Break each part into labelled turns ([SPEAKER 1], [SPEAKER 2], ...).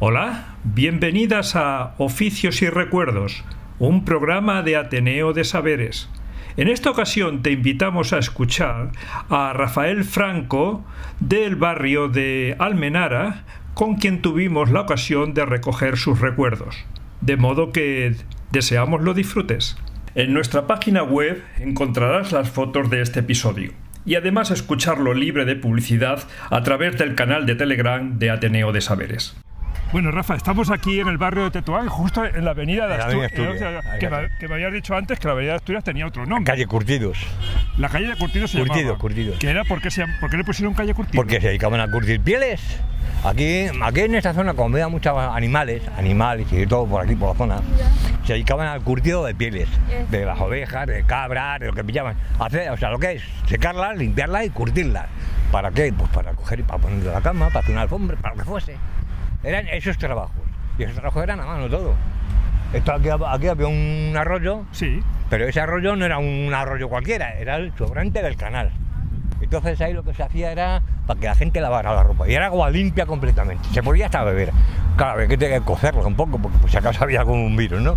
[SPEAKER 1] Hola, bienvenidas a Oficios y Recuerdos, un programa de Ateneo de Saberes. En esta ocasión te invitamos a escuchar a Rafael Franco del barrio de Almenara, con quien tuvimos la ocasión de recoger sus recuerdos. De modo que deseamos lo disfrutes. En nuestra página web encontrarás las fotos de este episodio y además escucharlo libre de publicidad a través del canal de Telegram de Ateneo de Saberes. Bueno, Rafa, estamos aquí en el barrio de Tetuán, justo en la avenida de
[SPEAKER 2] En la avenida
[SPEAKER 1] Asturias.
[SPEAKER 2] Asturias.
[SPEAKER 1] que, me, que habías dicho antes que la avenida de Asturias tenía otro nombre.
[SPEAKER 2] Calle Curtidos.
[SPEAKER 1] La calle de Curtidos se
[SPEAKER 2] Curtidos,
[SPEAKER 1] llamaba.
[SPEAKER 2] Curtidos.
[SPEAKER 1] ¿Qué era? ¿Por qué, se, llam- por qué le pusieron calle Curtidos?
[SPEAKER 2] Porque se dedicaban a curtir pieles. Aquí, aquí en esta zona, como había muchos animales, animales y todo por aquí, por la zona, se dedicaban al curtido de pieles, de las ovejas, de cabras, de lo que pillaban. Hacer, o sea, lo que es secarlas, limpiarlas y curtirlas. ¿Para qué? Pues para coger y para ponerle la cama, para hacer una alfombra, para lo que fuese. Eran esos trabajos. Y esos trabajos eran a mano todo. Esto aquí, aquí había un arroyo,
[SPEAKER 1] Sí.
[SPEAKER 2] pero ese arroyo no era un arroyo cualquiera, era el sobrante del canal. Entonces ahí lo que se hacía era para que la gente lavara la ropa. Y era agua limpia completamente. Se podía hasta beber. Claro, había que tener que cocerlo un poco, porque pues, si acaso había algún virus, ¿no?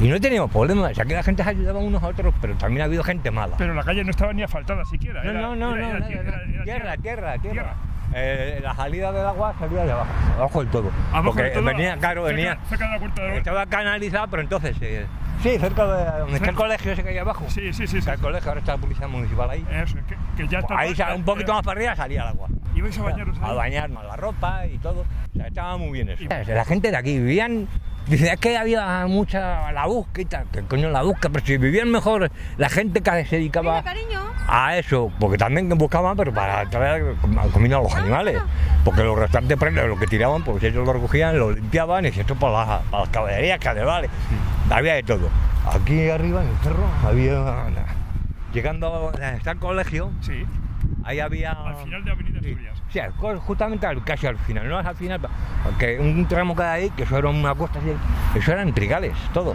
[SPEAKER 2] Y no teníamos problemas. Aquí la gente se ayudaba unos a otros, pero también ha habido gente mala.
[SPEAKER 1] Pero la calle no estaba ni asfaltada siquiera.
[SPEAKER 2] No,
[SPEAKER 1] era-
[SPEAKER 2] no, no,
[SPEAKER 1] era-
[SPEAKER 2] no,
[SPEAKER 1] era
[SPEAKER 2] nada,
[SPEAKER 1] tierra,
[SPEAKER 2] tierra, tierra, tierra. Eh, la salida del agua salía de abajo, abajo del todo.
[SPEAKER 1] Abajo
[SPEAKER 2] Porque
[SPEAKER 1] todo,
[SPEAKER 2] venía, claro,
[SPEAKER 1] cerca-
[SPEAKER 2] venía.
[SPEAKER 1] Cerca de la puerta de
[SPEAKER 2] Estaba canalizado, pero entonces. eh, sí, cerca de donde está el colegio ese que hay abajo.
[SPEAKER 1] Sí, sí, sí. sí.
[SPEAKER 2] Está el colegio, ahora está la policía municipal ahí.
[SPEAKER 1] Eso, que, que ya está.
[SPEAKER 2] Ahí sale un poquito más para arriba salía el agua.
[SPEAKER 1] ¿Ibais a bañaros ahí?
[SPEAKER 2] A bañarnos la ropa y todo. O sea, estaba muy bien eso. La gente de aquí vivían. Dice, es que había mucha la busca y tal. ¿Qué coño la busca? Pero si vivían mejor la gente que se dedicaba a eso. Porque también buscaban, pero para traer com- comida a los animales. Porque los restantes prendas, lo que tiraban, pues ellos lo recogían, lo limpiaban y esto para las, para las caballerías, carnavales. Había de todo. Aquí arriba en el cerro había. Llegando hasta el colegio,
[SPEAKER 1] Sí.
[SPEAKER 2] Ahí había.
[SPEAKER 1] Al final de Avenida Asturias.
[SPEAKER 2] sí, justamente casi al final, no es al final, porque un tramo que hay ahí, que eso era una costa así, eso eran trigales, todo.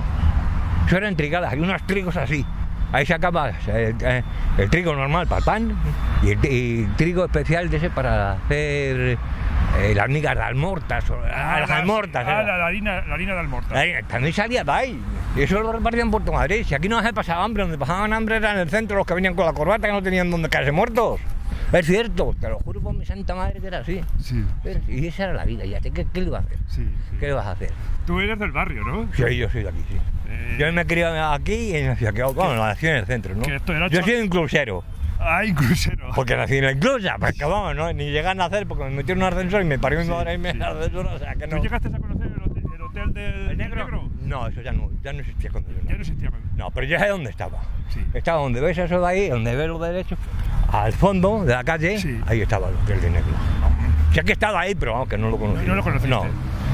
[SPEAKER 2] Eso eran trigales, hay unos trigos así. Ahí sacabas eh, eh, el trigo normal para el pan y el, y el trigo especial de ese para hacer eh, las migas de almortas, o, ah, las almortas.
[SPEAKER 1] Ah,
[SPEAKER 2] era.
[SPEAKER 1] la, la harina, la harina de almortas.
[SPEAKER 2] Ahí, También salía de ahí. Y eso lo repartían por Puerto Madrid. Si aquí no se pasaba hambre, donde pasaban hambre era en el centro, los que venían con la corbata que no tenían donde caerse muertos. Es cierto, te lo juro por mi santa madre que era así.
[SPEAKER 1] Sí,
[SPEAKER 2] Y esa era la vida, ya, ¿qué, qué le ibas a hacer?
[SPEAKER 1] sí, sí.
[SPEAKER 2] ¿Qué le vas a hacer?
[SPEAKER 1] Tú eres del barrio, ¿no?
[SPEAKER 2] Sí, yo soy de aquí, sí.
[SPEAKER 1] Eh,
[SPEAKER 2] Yo me he criado aquí y nací aquí, bueno, nací en el centro, ¿no?
[SPEAKER 1] esto era
[SPEAKER 2] Yo soy un crucero,
[SPEAKER 1] Ah, inclusero.
[SPEAKER 2] porque nací en la inclusa, pues que vamos, ¿no? Ni llegan a nacer porque me metieron en un ascensor y me parió
[SPEAKER 1] Sí,
[SPEAKER 2] madre y me
[SPEAKER 1] sí.
[SPEAKER 2] ascensor, o sea que no.
[SPEAKER 1] ¿Tú llegaste a conocer el hotel, el hotel del
[SPEAKER 2] ¿El negro? No, eso ya no, ya no existía cuando yo nací.
[SPEAKER 1] Ya no existía.
[SPEAKER 2] No, pero yo sé dónde estaba.
[SPEAKER 1] Sí.
[SPEAKER 2] Estaba donde ves eso de ahí, donde ves lo derecho, al fondo de la calle,
[SPEAKER 1] Sí.
[SPEAKER 2] ahí estaba el hotel de negro. Sé que estaba ahí, pero vamos, que no lo conocí.
[SPEAKER 1] No lo conociste.
[SPEAKER 2] No,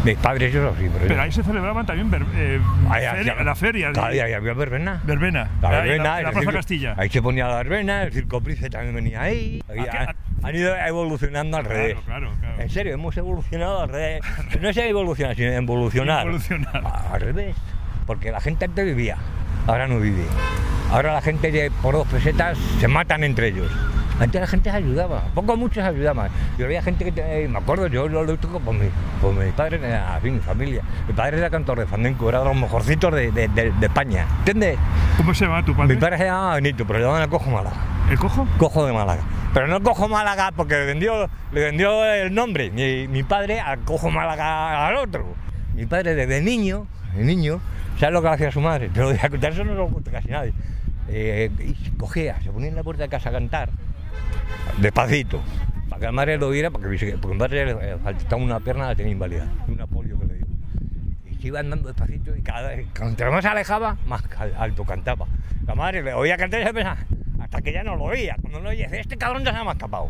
[SPEAKER 2] mis padres eso sí, pero,
[SPEAKER 1] Pero
[SPEAKER 2] yo-
[SPEAKER 1] ahí se celebraban también ver- eh,
[SPEAKER 2] Ahí
[SPEAKER 1] feria- la feria.
[SPEAKER 2] Día había verbena.
[SPEAKER 1] Verbena.
[SPEAKER 2] La
[SPEAKER 1] Ahí,
[SPEAKER 2] verbena,
[SPEAKER 1] la, Plaza Castilla.
[SPEAKER 2] Ahí se ponía la verbena, el circo Price también venía ahí. Ahí
[SPEAKER 1] ¿A qué-
[SPEAKER 2] han, han ido evolucionando al revés.
[SPEAKER 1] Claro, claro, claro.
[SPEAKER 2] En serio, hemos evolucionado al revés. No es evolucionar, sino evolucionar.
[SPEAKER 1] Evolucionar.
[SPEAKER 2] Al revés. Porque la gente antes vivía, ahora no vive. Ahora la gente por dos pesetas se matan entre ellos. Antes la gente se ayudaba, poco o mucho se ayudaba. Yo había gente que, te- me acuerdo, yo lo, lo toco por mi, por mi padre, eh, fin, mi familia. Mi padre era cantor de flamenco, era de los mejorcitos de, de- de- de España. ¿Entiendes?
[SPEAKER 1] ¿Cómo se llama tu padre?
[SPEAKER 2] Mi padre se llamaba Benito, pero le llamaban el Cojo Málaga.
[SPEAKER 1] ¿El cojo?
[SPEAKER 2] Cojo de Málaga. Pero no Cojo Málaga porque le vendió, le vendió el nombre. Mi, mi padre al Cojo Málaga al otro. Mi padre desde niño, de niño, ¿sabes lo que hacía su madre? A contar, eso no lo cuenta casi nadie. Eh, y cogía, se ponía en la puerta de casa a cantar, despacito, para que la madre lo viera, porque, porque mi madre le faltaba una pierna, la tenía inválida, una polio que le dio. Y se iba andando despacito y cada vez, cuanto más se alejaba, más al- alto cantaba. La madre le oía cantar y se pensaba, hasta que ya no lo oía. Cuando oía, dice, este cabrón ya se ha escapado.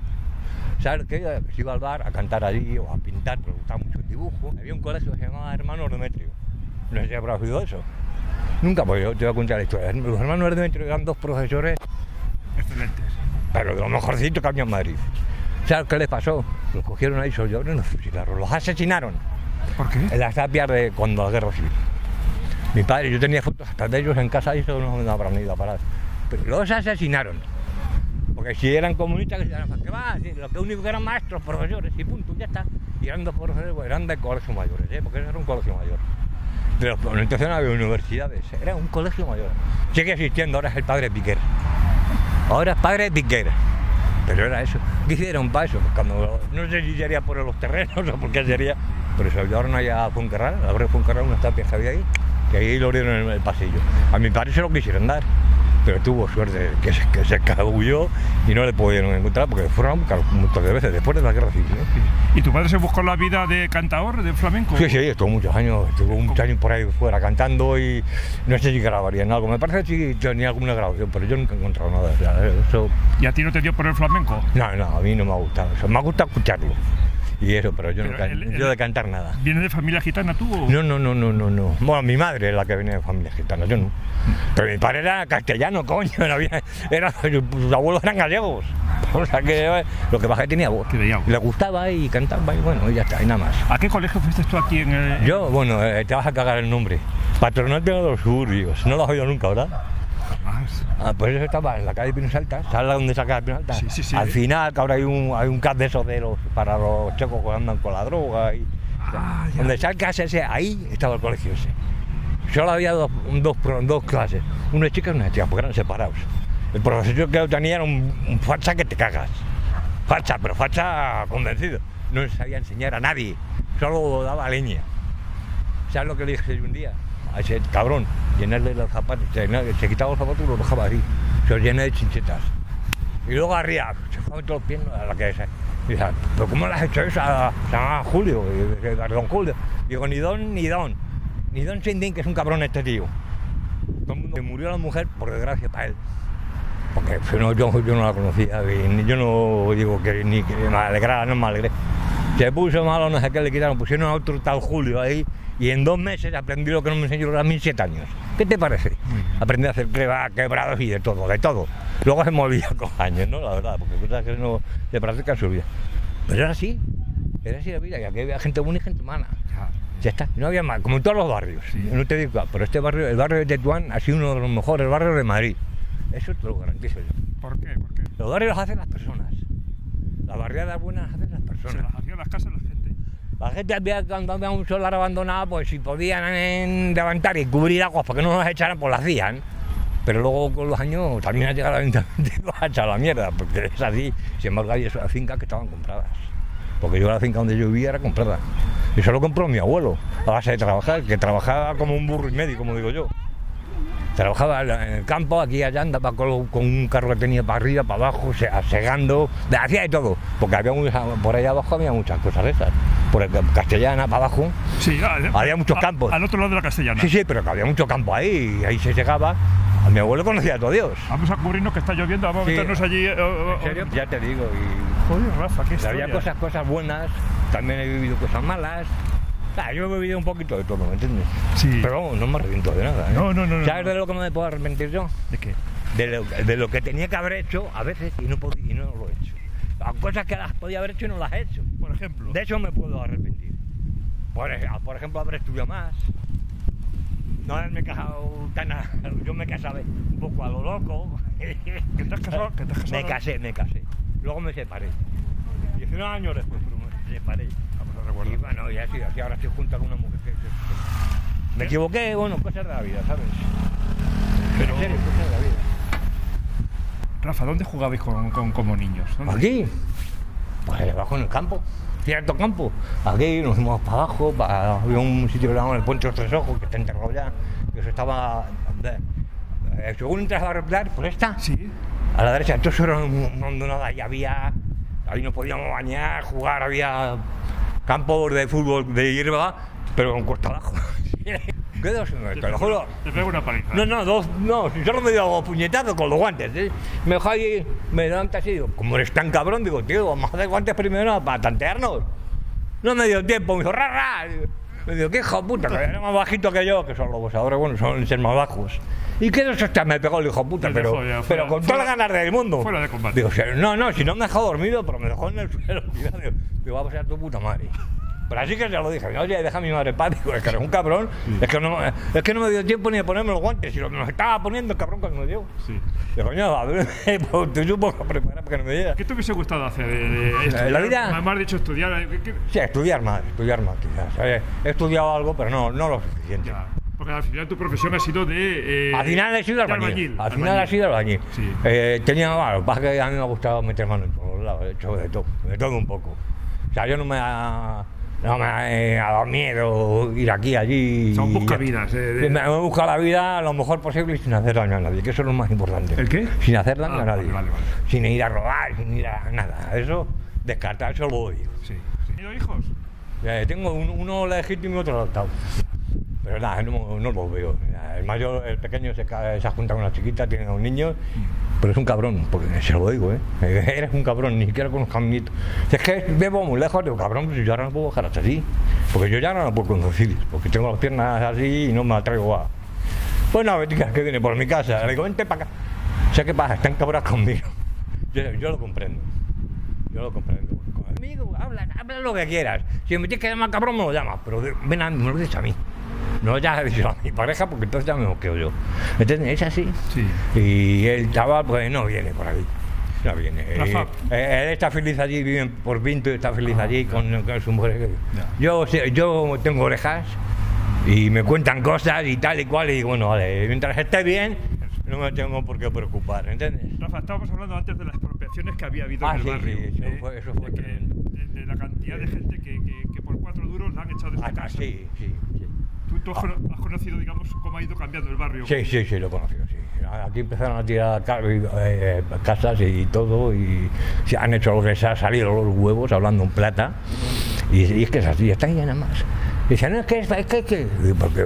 [SPEAKER 2] ¿Sabes qué? Se iba al bar a cantar allí o a pintar, le gustaba mucho el dibujo. Había un colegio que se llamaba Hermanos Demetrio. No sé si habrás oído eso. Nunca, pues yo te voy a contar la historia. Los hermanos Demetrio eran dos profesores. Pero de lo mejorcito que había en Madrid. ¿Sabes qué les pasó? Los cogieron ahí solos y los fusilaron. Los asesinaron
[SPEAKER 1] ¿Por qué?
[SPEAKER 2] en las tapias de cuando la guerra civil. Mi padre, yo tenía fotos hasta de ellos en casa y eso no me habrán ido a parar. Pero los asesinaron. Porque si eran comunistas, que se llamaban, ¿qué va? Sí, lo que único que eran maestros, profesores, y punto, ya está. Y eran dos profesores, pues, eran de colegio mayores, ¿eh? porque eso era un colegio mayor. De los, entonces no había universidades, era un colegio mayor. Sigue existiendo, ahora es el padre Piquer. Ahora es padre Piquer. Pero era eso. ¿Qué hicieron para eso? Pues cuando, no sé si sería por los terrenos o por qué sería, pero se ayudaron allá a Fuencarral, a ver Fuencarral, unas tapias que había ahí, que ahí lo abrieron en el pasillo. A mi padre se lo quisieron dar, pero tuvo suerte que se, que se escabulló y no le pudieron encontrar porque fueron de veces después de la guerra civil.
[SPEAKER 1] ¿Y tu padre se buscó la vida de cantador, de flamenco?
[SPEAKER 2] Sí, sí, estuvo muchos años, estuvo muchos años por ahí fuera cantando y no sé si grabaría en algo. Me parece que sí tenía alguna grabación, pero yo nunca he encontrado nada. o sea, eso,
[SPEAKER 1] ¿Y a ti no te dio por el flamenco?
[SPEAKER 2] no, no, a mí no me ha gustado. Me ha gustado escucharlo. Y eso, pero yo,
[SPEAKER 1] Pero
[SPEAKER 2] no, can-
[SPEAKER 1] el- el-
[SPEAKER 2] yo de cantar nada.
[SPEAKER 1] ¿Vienes de familia gitana tú? o-
[SPEAKER 2] No, no, no, no, no, no. Bueno, mi madre es la que venía de familia gitana, yo no. Pero mi padre era castellano, coño. Había, era, sus abuelos eran gallegos. O sea que lo que pasa es que tenía voz.
[SPEAKER 1] Que tenía voz.
[SPEAKER 2] Le gustaba y cantaba y bueno, y ya está, y nada más.
[SPEAKER 1] ¿A qué colegio fuiste tú aquí en el...?
[SPEAKER 2] Yo, bueno, eh, te vas a cagar el nombre. Patronato de los suburbios. No lo has oído nunca, ¿verdad?
[SPEAKER 1] Ah, es-
[SPEAKER 2] Ah, pues eso estaba en la calle Pinos Altas. ¿Sabes dónde está la Pinos Altas?
[SPEAKER 1] Sí, sí, sí.
[SPEAKER 2] Al final, que ahora hay un, hay un de esos de los, para los checos que andan con la droga. Y,
[SPEAKER 1] Ah, ya.
[SPEAKER 2] donde CAS ese, ahí estaba el colegio ese. Solo había dos, dos, clases, una chica y una chica, porque eran separados. El profesor que yo tenía era un, un facha que te cagas. Facha, pero facha convencido. No sabía enseñar a nadie, solo daba leña. ¿Sabes lo que le dije un día? A ese cabrón, llenarle los zapatos, se, quitaba los zapatos y los dejaba así. Se los llena de chinchetas. Y luego arriba, se fue a meter los pies a la que dice, ¿pero cómo le has hecho eso a, llama Julio? A don Julio. Digo, ni don, ni don. Ni don Sindin, que es un cabrón este tío. Todo el mundo- que murió la mujer, por desgracia, para él. Porque no, yo, yo no la conocía, y yo no digo que ni que me alegrara, no me alegré. Se puso malo, no sé qué le quitaron, pusieron a otro tal Julio ahí, y en dos meses aprendí lo que no me enseñó a mí siete años. ¿Qué te parece? Aprendí a hacer creba- quebrados y de todo, de todo. Luego se me olvida con años, ¿no? La verdad, porque cosas que no se practican se olvida. Pero era así, era así la vida, y aquí había gente buena y gente mala. Ya está, no había más, como en todos los barrios. No te digo, pero este barrio, el barrio de Tetuán ha sido uno de los mejores barrios de Madrid. Eso te lo garantizo yo.
[SPEAKER 1] ¿Por qué? ¿Por qué?
[SPEAKER 2] Los barrios los hacen las personas. Las barriadas buenas las hacen las
[SPEAKER 1] Se
[SPEAKER 2] personas.
[SPEAKER 1] las hacían las casas la gente.
[SPEAKER 2] La gente había, cuando había un solar abandonado, pues si podían eh, levantar y cubrir aguas para que no nos echaran, pues lo hacían. Pero luego con los años también ha llegado la ayuntamiento y nos ha echado la mierda, porque es así. Sin embargo, hay esas fincas que estaban compradas. Porque yo la finca donde yo vivía era comprada. Y eso lo compró mi abuelo, a base de trabajar, que trabajaba como un burro y medio, como digo yo. Trabajaba en el campo, aquí allá, andaba con, con un carro que tenía para arriba, para abajo, se- segando, de- hacía de todo. Porque había mucha- por allá abajo había muchas cosas de esas. Por el Castellana, para abajo.
[SPEAKER 1] Sí, ah,
[SPEAKER 2] Había muchos
[SPEAKER 1] a-
[SPEAKER 2] campos.
[SPEAKER 1] Al otro lado de la castellana.
[SPEAKER 2] Sí, sí, pero que había mucho campo ahí, y ahí se llegaba. A mi abuelo conocía a todo Dios.
[SPEAKER 1] Vamos a cubrirnos que está lloviendo, vamos a meternos allí. eh, eh,
[SPEAKER 2] ¿En serio? Ya te digo, y
[SPEAKER 1] Joder, Rafa, qué
[SPEAKER 2] había cosas, cosas buenas, también he vivido cosas malas. Ah, yo he vivido un poquito de todo, ¿me entiendes?
[SPEAKER 1] Sí.
[SPEAKER 2] Pero vamos, no me arrepiento de nada. ¿eh?
[SPEAKER 1] No, no, no,
[SPEAKER 2] ¿Sabes
[SPEAKER 1] no.
[SPEAKER 2] de lo que me puedo arrepentir yo?
[SPEAKER 1] ¿De qué?
[SPEAKER 2] de lo, de lo que tenía que haber hecho a veces y no, y no lo he hecho. Las cosas que las podía haber hecho y no las he hecho.
[SPEAKER 1] Por ejemplo.
[SPEAKER 2] De eso me puedo arrepentir. Por ejemplo, haber estudiado más. No haberme casado tan a- Yo me casaba un poco a lo loco.
[SPEAKER 1] ¿Que te has casado? ¿Que te has casado?
[SPEAKER 2] Me casé, me casé. Luego me separé. 19 años después, pero me separé.
[SPEAKER 1] A
[SPEAKER 2] Y bueno, ya sí, así ahora estoy junto con una mujer que... que- me equivoqué, bueno, cosas de la vida, ¿sabes? Pero en serio, cosas de la vida.
[SPEAKER 1] Rafa, ¿dónde jugabais con, con- como niños? ¿Dónde?
[SPEAKER 2] Aquí, pues abajo en el campo, cierto campo. Aquí nos fuimos para abajo, para, había un sitio que llamaban el Puente de los Tres Ojos, que está enterrado ya, que eso estaba. eh, según entras a replar, por esta,
[SPEAKER 1] Sí.
[SPEAKER 2] a la derecha, eso era un- una hondonada y había. Ahí nos podíamos bañar, jugar, había campos de fútbol de hierba, pero con costa abajo. ¿Qué dos?
[SPEAKER 1] Te
[SPEAKER 2] Te lo juro.
[SPEAKER 1] Te pego una paliza.
[SPEAKER 2] No, no, dos, no, si solo me dio dos puñetazos con los guantes. ¿eh? Me dejó ahí, me levanta así, digo, como eres tan cabrón, digo, tío, vamos a hacer guantes primero para tantearnos. No me dio tiempo, me dijo, ra, ra. Me digo, qué hijo de puta, que era más bajito que yo, que son los ahora, bueno, son ser más bajos. ¿Y qué dos hostias me pegó el hijo de puta? Pero,
[SPEAKER 1] dejó ya,
[SPEAKER 2] pero con todas las ganas del mundo.
[SPEAKER 1] fuera de combate.
[SPEAKER 2] Digo, "Si- no, no, si no me dejó dormido, pero me dejó en el suelo. Digo, digo, va a pasar tu puta madre. Pero así que se lo dije, oye, deja a mi madre paz. Digo, es que eres un cabrón. Es, que no, es que no me dio tiempo ni de ponerme los guantes. Y lo me los estaba poniendo el cabrón cuando me dio.
[SPEAKER 1] Sí.
[SPEAKER 2] Digo, coño, a ver, te supo preparar para que no me diera.
[SPEAKER 1] ¿Qué te hubiese gustado hacer? de- de estudiar?
[SPEAKER 2] la vida?
[SPEAKER 1] Has dicho estudiar. eh, ¿qué- qué-
[SPEAKER 2] Sí, estudiar más, estudiar más quizás. Eh, He estudiado algo, pero no, no lo suficiente.
[SPEAKER 1] Ya, porque al final tu profesión ha sido de. eh,
[SPEAKER 2] Al final he sido
[SPEAKER 1] de
[SPEAKER 2] albañil. Al
[SPEAKER 1] albañil.
[SPEAKER 2] final he sido albañil.
[SPEAKER 1] Sí.
[SPEAKER 2] Eh, tenía, bueno, lo que pasa que a mí me ha gustado meter mano en todos lados, he hecho de todo, de todo un poco. O sea, yo no me ha, no me ha, eh, dado miedo ir aquí, allí. Y-
[SPEAKER 1] buscavidas, eh, de-
[SPEAKER 2] Me, he buscado la vida lo mejor posible y sin hacer daño a nadie, que eso es lo más importante.
[SPEAKER 1] ¿El qué?
[SPEAKER 2] Sin hacer daño
[SPEAKER 1] Ah,
[SPEAKER 2] a nadie.
[SPEAKER 1] vale, vale, vale.
[SPEAKER 2] Sin ir a robar, sin ir a nada. Eso, descartar, eso lo odio.
[SPEAKER 1] Sí. sí. ¿Tenido hijos?
[SPEAKER 2] Eh, tengo un- uno legítimo y otro adoptado. Pero nada, no, no lo veo. El mayor, el pequeño se, se ha con una chiquita, tiene un niño, pero es un cabrón, porque se lo digo, ¿eh? Eres un cabrón, ni siquiera conozco a mi nieto. Si es que vivo muy lejos, digo, cabrón, pues yo ahora no puedo bajar hasta así. Porque yo ya no puedo conducir, porque tengo las piernas así y no me atrevo a. Pues no, Betica, que viene por mi casa. Le digo, vente para acá. Sé qué pasa, están cabras conmigo. Yo, lo comprendo. Yo lo comprendo. Conmigo, habla, habla lo que quieras. Si me tienes que llamar cabrón, me lo llamas. Pero de- ven a mí, me lo dices a mí. No ya a a mi pareja, porque entonces ya me moqueo yo. ¿Entiendes? Es así.
[SPEAKER 1] Sí.
[SPEAKER 2] Y el chaval, pues no viene por ahí. No viene.
[SPEAKER 1] Rafa.
[SPEAKER 2] Eh, eh, él está feliz allí, vive por Pinto y está feliz
[SPEAKER 1] Ah,
[SPEAKER 2] allí con, con su mujer. Yo, yo tengo orejas y me cuentan cosas y tal y cual. Y bueno, vale, mientras esté bien, no me tengo por qué preocupar, ¿entiendes?
[SPEAKER 1] Rafa, estábamos hablando antes de las expropiaciones que había habido
[SPEAKER 2] Ah,
[SPEAKER 1] en el
[SPEAKER 2] sí,
[SPEAKER 1] barrio.
[SPEAKER 2] sí, eso
[SPEAKER 1] eh,
[SPEAKER 2] fue- eso fue
[SPEAKER 1] de, que- de- de la cantidad de gente que, que- que por cuatro duros la han echado de su
[SPEAKER 2] Ah,
[SPEAKER 1] casa.
[SPEAKER 2] sí, sí.
[SPEAKER 1] ¿Tú, tú has, cono- has conocido, digamos, cómo ha ido cambiando el barrio?
[SPEAKER 2] Sí, sí, sí, lo he conocido, sí. Aquí empezaron a tirar ca- eh, casas y todo, y se han hecho lo que se ha salido los huevos, hablando en plata, y, y es que es así, está nada más. Y dicen, no, es que es, es que, es que... Porque,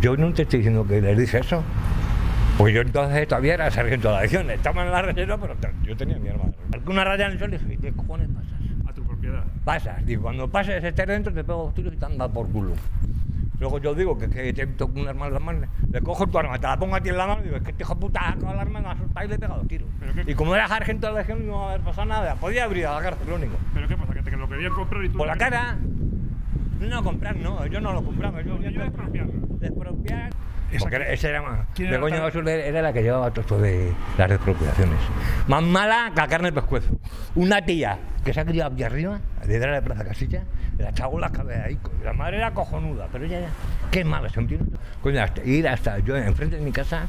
[SPEAKER 2] yo no te estoy diciendo que les dije eso. Porque yo entonces todavía era sargento de la legión, estaba en la reserva, pero yo tenía mi arma. Marqué una raya en el suelo y dije, ¿qué cojones pasas?
[SPEAKER 1] A tu propiedad.
[SPEAKER 2] Pasas, digo, cuando pases estés dentro te pego dos tiros y te anda por culo. Luego yo digo que, que te toco un arma en la mano, le cojo tu arma, te la pongo a ti en la mano y digo, es que este hijo de puta con el arma me ha asustado y le he pegado tiros.
[SPEAKER 1] ¿Pero qué-
[SPEAKER 2] Y como era sargento de la legión no iba a haber pasado nada, podía abrir a la cárcel, lo único.
[SPEAKER 1] ¿Pero qué pasa? ¿Que te que lo querían comprar y tú...
[SPEAKER 2] Por la cara. No, comprar no, yo no lo compraba. Yo,
[SPEAKER 1] Yo expropiarlo.
[SPEAKER 2] Despropiar.
[SPEAKER 1] Esa
[SPEAKER 2] Porque
[SPEAKER 1] que-
[SPEAKER 2] ese era más.
[SPEAKER 1] ¿Quién era
[SPEAKER 2] Begoña
[SPEAKER 1] tal?
[SPEAKER 2] Basura era la que llevaba todo esto de las expropiaciones. Más mala que la carne del pescuezo. Una tía que se ha criado aquí arriba, detrás de Plaza Casilla, la echaba la cabeza ahí. La madre era cojonuda, pero ella, qué mala, ¿se entiende? Coño, hasta- ir hasta yo enfrente de mi casa,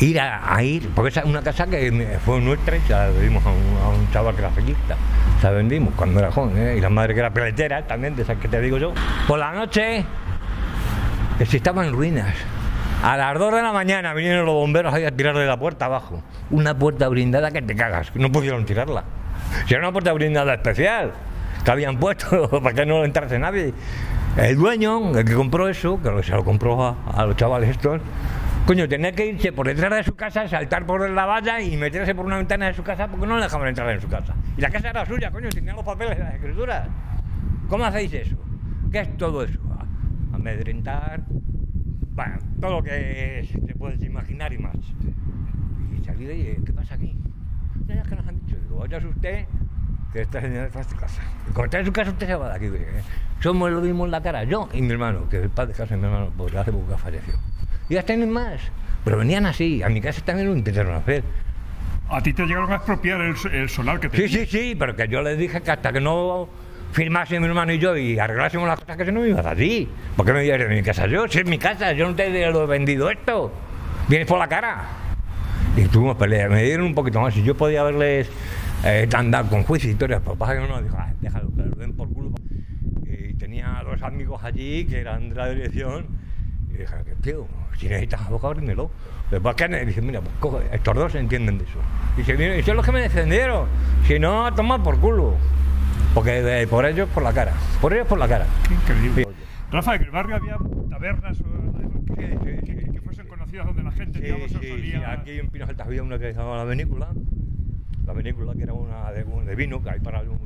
[SPEAKER 2] ir a, a ir, porque esa es una casa que fue nuestra y se la vendimos a un, a un chaval que era feliista. Se la vendimos cuando era joven, ¿eh? y la madre que era peletera también, de esas que te digo yo. Por la noche, estaba en ruinas. A las 2 de la mañana vinieron los bomberos ahí a tirarle la puerta abajo. Una puerta blindada que te cagas, no pudieron tirarla. Si era una puerta blindada especial, que habían puesto para que no entrase nadie. El dueño, el que compró eso, que se lo compró a, los chavales estos, coño, tenía que irse por detrás de su casa, saltar por la valla y meterse por una ventana de su casa porque no le dejaban entrar en su casa. Y la casa era suya, coño, tenían los papeles, las escrituras. ¿Cómo hacéis eso? ¿Qué es todo eso? Amedrentar, bueno, todo lo que te puedes imaginar y más. Y salí de ahí, ¿qué pasa aquí? No, es que nos han dicho, digo, vaya usted, que esta señora está en su casa. Cuando está en su casa, usted se va de aquí. ¿eh? Somos lo mismo en la cara, yo y mi hermano, que el padre de casa de mi hermano, pues hace poco que falleció. Y ya tienen más. Pero venían así, a mi casa también lo intentaron hacer.
[SPEAKER 1] A ti te llegaron a expropiar el, el solar que
[SPEAKER 2] Sí,
[SPEAKER 1] tenías.
[SPEAKER 2] sí, sí, pero que yo les dije que hasta que no firmase mi hermano y yo y arreglásemos las cosas que se no me ibas así. ¿Por qué me de mi casa yo? Si es mi casa, yo no te lo he vendido esto. Vienes por la cara. Y tuvimos pelea, me dieron un poquito más. Y yo podía haberles eh, andado con juicio y historias, pero pasa que uno dijo, "Ah, déjalo, que lo den por culo. Y tenía dos amigos allí que eran de la dirección. Y dije, tío, si necesitas abogado, dímelo. Después que dice, mira, pues coge, estos dos entienden de eso. Y dice, mira, son los que me defendieron. Si no, a tomar por culo. Porque por ellos por la cara. Por ellos por la cara.
[SPEAKER 1] Qué increíble. Rafa, que en el barrio había tabernas o- que,
[SPEAKER 2] Sí, sí,
[SPEAKER 1] que-
[SPEAKER 2] sí.
[SPEAKER 1] que fuesen conocidas donde la gente
[SPEAKER 2] Sí,
[SPEAKER 1] digamos,
[SPEAKER 2] sí, sí,
[SPEAKER 1] solía...
[SPEAKER 2] Aquí en Pinos Altas había una que se llamaba La Vinícola. La Vinícola, que era una de, de vino, que hay para un,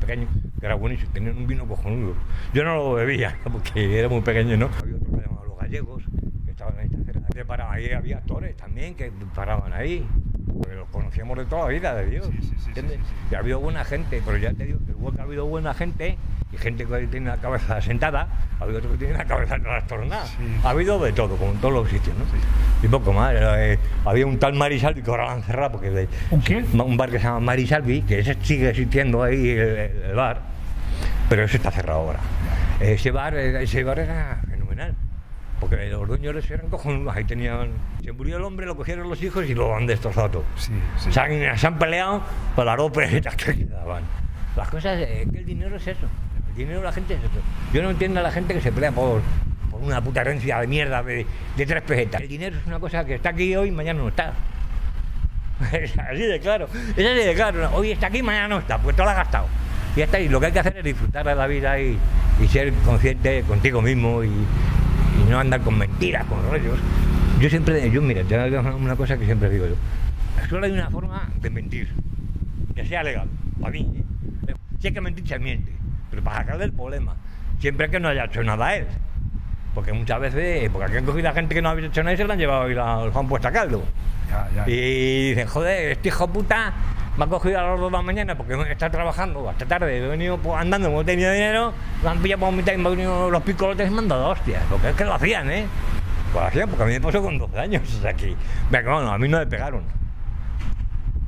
[SPEAKER 2] pequeño, que era buenísimo. Tenían un vino cojonudo. Yo no lo bebía, porque era muy pequeño, ¿no? Había otro que se llamaba Los Gallegos, que estaban en esta paraban ahí había actores también que paraban ahí. Los conocíamos de toda la vida, de Dios.
[SPEAKER 1] Sí, sí, sí.
[SPEAKER 2] Y ha habido buena gente, pero ya te digo que igual que ha habido buena gente y gente que tiene la cabeza sentada, ha habido otro que tiene la cabeza trastornada. Ha habido de todo, como en todos los sitios, ¿no? Y poco más. eh, había un tal Marisalvi que ahora lo han cerrado porque... de-
[SPEAKER 1] ¿Un qué?
[SPEAKER 2] Un bar que se llama Marisalvi, que ese sigue existiendo ahí el, el bar, pero ese está cerrado ahora. Ese bar, eh, ese bar era. Porque los dueños eran cojonudos, ahí tenían... Se murió el hombre, lo cogieron los hijos y lo han destrozado.
[SPEAKER 1] Sí, sí.
[SPEAKER 2] Se han, se han peleado por dos pesetas que quedaban. Las cosas, eh, que el dinero es eso. El dinero de la gente es eso. Yo no entiendo a la gente que se pelea por, por una puta herencia de mierda de, de tres pesetas. El dinero es una cosa que está aquí hoy y mañana no está. Es así de claro. Es así de claro. Hoy está aquí, mañana no está, pues todo lo has gastado. Y ya está. Y lo que hay que hacer es disfrutar de la vida y, y ser consciente contigo mismo y, y no andar con mentiras, con rollos. Yo siempre, yo mira, te una cosa que siempre digo yo. Solo hay una forma de mentir, que sea legal, para mí. ¿eh? Si hay que mentir, se miente, pero para sacarle el problema. Siempre que no haya hecho nada él. Porque muchas veces, porque aquí han cogido a gente que no había hecho nada y se la han llevado y la, los han puesto a caldo.
[SPEAKER 1] Ya, ya.
[SPEAKER 2] Y dicen, joder, este hijo puta me ha cogido a las 2 de la mañana porque está trabajando hasta tarde, he venido pues, andando, he tenido dinero, me han pillado por mitad y me han venido los picolotes y me han dado hostias, porque es que lo hacían, ¿eh? Pues lo hacían porque a mí me pasó con 12 años o sea, bueno, a mí no me pegaron.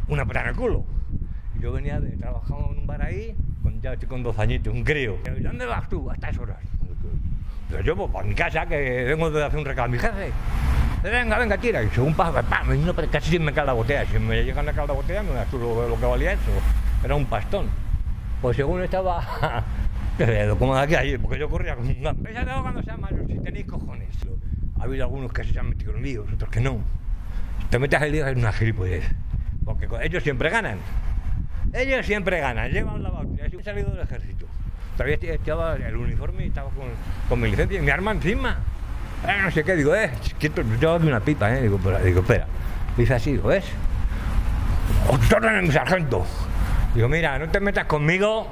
[SPEAKER 2] Una puta en el culo. Yo venía de trabajar en un bar ahí, con, ya estoy con 12 añitos, un crío. ¿Y ¿Dónde vas tú a estas horas? Pero yo, pues, para mi casa, que vengo de hacer un recado a mi jefe. Venga, venga, tira. Y según pasa, ¡pam! pero casi se me cae la botella. Si me llegan a caer la botella, me das tú lo, lo que valía eso. Era un pastón. Pues según estaba. sé, como de aquí porque yo corría como un gambe. Ya tengo cuando sea mayor, si tenéis cojones. Ha habido algunos que se han metido en líos, otros que no. Si te metes en líos es una gilipollez. Porque ellos siempre ganan. Ellos siempre ganan, llevan la botella. Yo he salido del ejército. Todavía estaba el uniforme y estaba con, con mi licencia y mi arma encima. Eh, no sé qué, digo, eh, quieto, yo hago una pipa, eh. Digo, pero, digo, espera. Dice así, digo, ¿ves? ¡Orden, mi sargento! Digo, mira, no te metas conmigo,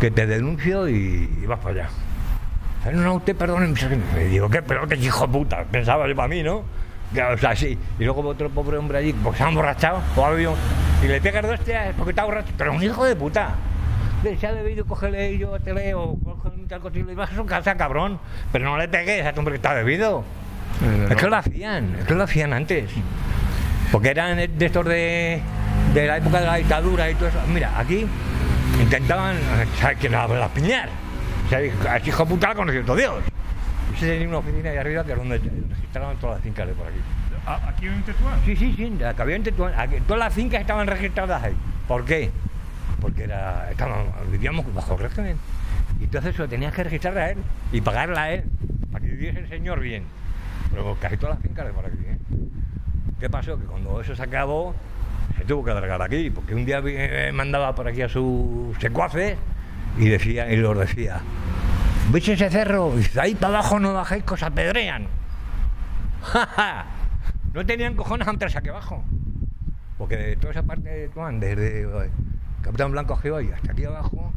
[SPEAKER 2] que te denuncio y, vas para allá. No, no, usted perdone, mi sargento. Y digo, ¿qué? Pero qué hijo de puta. Pensaba yo para mí, ¿no? Que, o sea, sí. Y luego otro pobre hombre allí, porque se ha emborrachado, o ha y le pegas dos hostias porque está borracho. Pero un hijo de puta. Se ha bebido, cógele y yo te leo, o coge un tal cotilo y vas a su casa, cabrón. Pero no le pegues a tu hombre que está bebido.
[SPEAKER 1] Eh,
[SPEAKER 2] Es que lo hacían, es que lo hacían antes. Porque eran de estos de, de la época de la dictadura y todo eso. Mira, aquí intentaban, ¿sabes quién la, la piñar? O sea, a ese hijo de puta la conoció Dios. Se tenía una oficina ahí arriba que es donde registraban todas las fincas de por aquí.
[SPEAKER 1] ¿A- ¿Aquí en Tetuán?
[SPEAKER 2] Sí, sí, sí, la que había en Tetuán, aquí, todas las fincas estaban registradas ahí. ¿Por qué? Porque era, estábamos, vivíamos bajo régimen. Y entonces eso tenías que registrar a él y pagarle a él, para que viviese el señor bien. Pero casi todas las fincas de por aquí. ¿eh? ¿Qué pasó? Que cuando eso se acabó, se tuvo que largar aquí, porque un día eh, mandaba por aquí a sus secuaces y, decía, y los decía, ¿veis ese cerro? Y dice, ahí para abajo no bajáis, que os apedrean. No tenían cojones antes aquí abajo. Porque de toda esa parte de desde eh, Capitán Blanco y hasta aquí abajo,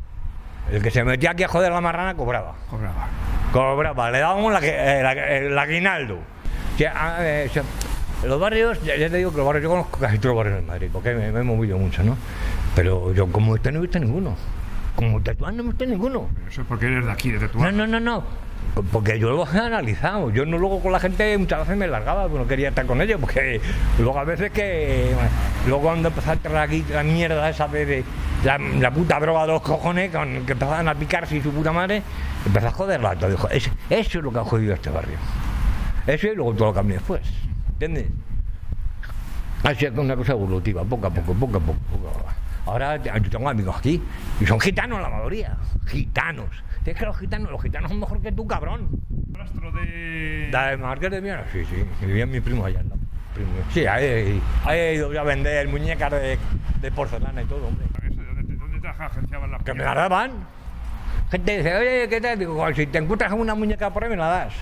[SPEAKER 2] el que se metía aquí a joder la marrana cobraba.
[SPEAKER 1] Cobraba.
[SPEAKER 2] Cobraba, le dábamos la, eh, la- el aguinaldo. Ah, eh, o sea, en los barrios, ya, ya te digo que los barrios, yo conozco casi todos los barrios de Madrid, porque me, me he movido mucho, ¿no? Pero yo como usted no he visto ninguno. Como Tetuán no he visto ninguno.
[SPEAKER 1] Pero Eso es porque eres de aquí, de
[SPEAKER 2] No,
[SPEAKER 1] Tetuán.
[SPEAKER 2] no, no, no. Porque yo lo he analizado. Yo no luego con la gente muchas veces me largaba, porque no quería estar con ellos, porque luego a veces que. luego cuando empezó a entrar aquí la mierda esa de, de la, puta droga de los cojones, que empezaban a picarse y su puta madre, empezó a joderla. Dijo, "Es- eso es lo que ha jodido este barrio. Eso y luego todo lo cambió después. ¿Entiendes? Así es una cosa evolutiva, poco a poco, poco a poco. Ahora yo tengo amigos aquí y son gitanos la mayoría. Gitanos. Es que los gitanos, los gitanos son mejor que tú, cabrón.
[SPEAKER 1] Rastro de...
[SPEAKER 2] ¿La de Marqués de Miera? Sí, sí. Vivían mis primos allá. ¿no? Primo. Sí, ahí, ahí he ido yo a vender muñecas de, de porcelana y todo, hombre.
[SPEAKER 1] ¿Dónde, te- dónde te agenciaban las
[SPEAKER 2] Que me las daban. Gente dice, oye, ¿qué tal? Digo, si te encuentras una muñeca por ahí, me la das.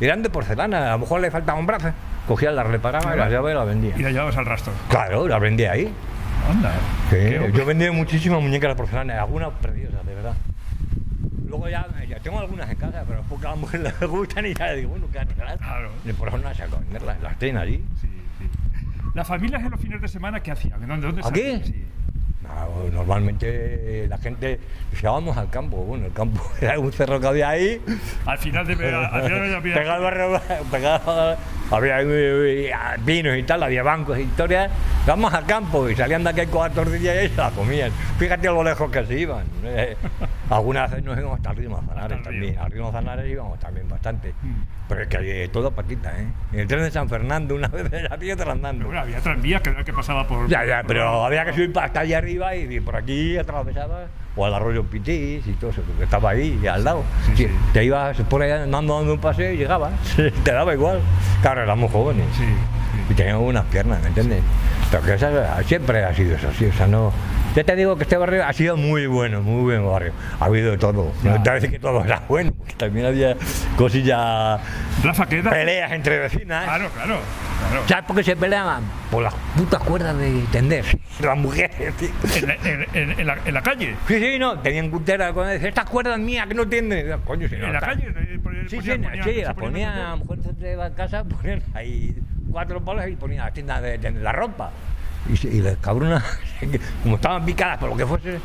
[SPEAKER 2] Eran de porcelana, a lo mejor le faltaba un brazo. Cogía, la reparaba y la llevaba y la vendía.
[SPEAKER 1] Y la llevabas al rastro.
[SPEAKER 2] Claro, la vendía ahí.
[SPEAKER 1] Anda.
[SPEAKER 2] Sí,
[SPEAKER 1] Qué hombre.
[SPEAKER 2] yo vendí muchísimas muñecas de porcelana, algunas preciosas, de verdad. Luego ya, ya tengo algunas en casa, pero es porque a la mujer le gustan y ya le digo, bueno, ¿qué harás?
[SPEAKER 1] Claro.
[SPEAKER 2] Y por eso no las saco venderlas, las tienen allí.
[SPEAKER 1] Sí, sí. ¿Las familias en los fines de semana qué hacían? ¿Dónde, dónde
[SPEAKER 2] ¿Aquí?
[SPEAKER 1] Sí.
[SPEAKER 2] No, normalmente la gente decía, vamos al campo. Bueno, el campo era un cerro que había ahí,
[SPEAKER 1] Al final de al final había-
[SPEAKER 2] pegado al barrio, pegado, había eh, vinos y tal, había bancos e historias. Vamos al campo y salían de aquí con la tortilla y se la comían. Fíjate lo lejos que se iban. eh. Algunas veces nos íbamos hasta el río Manzanares también. Al río Manzanares íbamos también bastante.
[SPEAKER 1] Mm.
[SPEAKER 2] Pero es que hay todo patita, ¿eh? En el tren de San Fernando, una vez la piedra andando.
[SPEAKER 1] Bueno, había tranvías que, que pasaba por.
[SPEAKER 2] Ya, ya, pero había que subir para hasta allá arriba y, y por aquí atravesaba, o al arroyo Pitís y todo eso, que estaba ahí al lado.
[SPEAKER 1] Sí,
[SPEAKER 2] Sí,
[SPEAKER 1] sí.
[SPEAKER 2] Te ibas por ahí andando dando un paseo y llegabas, te daba igual. Claro, éramos jóvenes
[SPEAKER 1] Sí,
[SPEAKER 2] y teníamos unas piernas, ¿me entiendes? Pero que esa- siempre ha sido eso, sí, o sea, no... Ya te digo que este barrio ha sido muy bueno, muy buen barrio. Ha habido de todo. No te decir que todo era bueno, porque también había cosillas,
[SPEAKER 1] Rafa, ¿qué edad?
[SPEAKER 2] peleas entre vecinas.
[SPEAKER 1] Claro, claro. claro.
[SPEAKER 2] ¿Sabes por qué se peleaban? Por las putas cuerdas de tender. Las mujeres, tío.
[SPEAKER 1] En, la- en- en- en la, calle.
[SPEAKER 2] Sí, sí, no. Tenían cuteras con decían, estas cuerdas mías que no tienden. Coño,
[SPEAKER 1] En la calle. eh, ponían-
[SPEAKER 2] Sí, sí,
[SPEAKER 1] ponían-
[SPEAKER 2] sí, las
[SPEAKER 1] ponían
[SPEAKER 2] a lo mejor se en casa, ponían ahí cuatro palos y ponían las tiendas de, de la ropa. Y, se- y las cabronas, como estaban picadas por lo que fuese,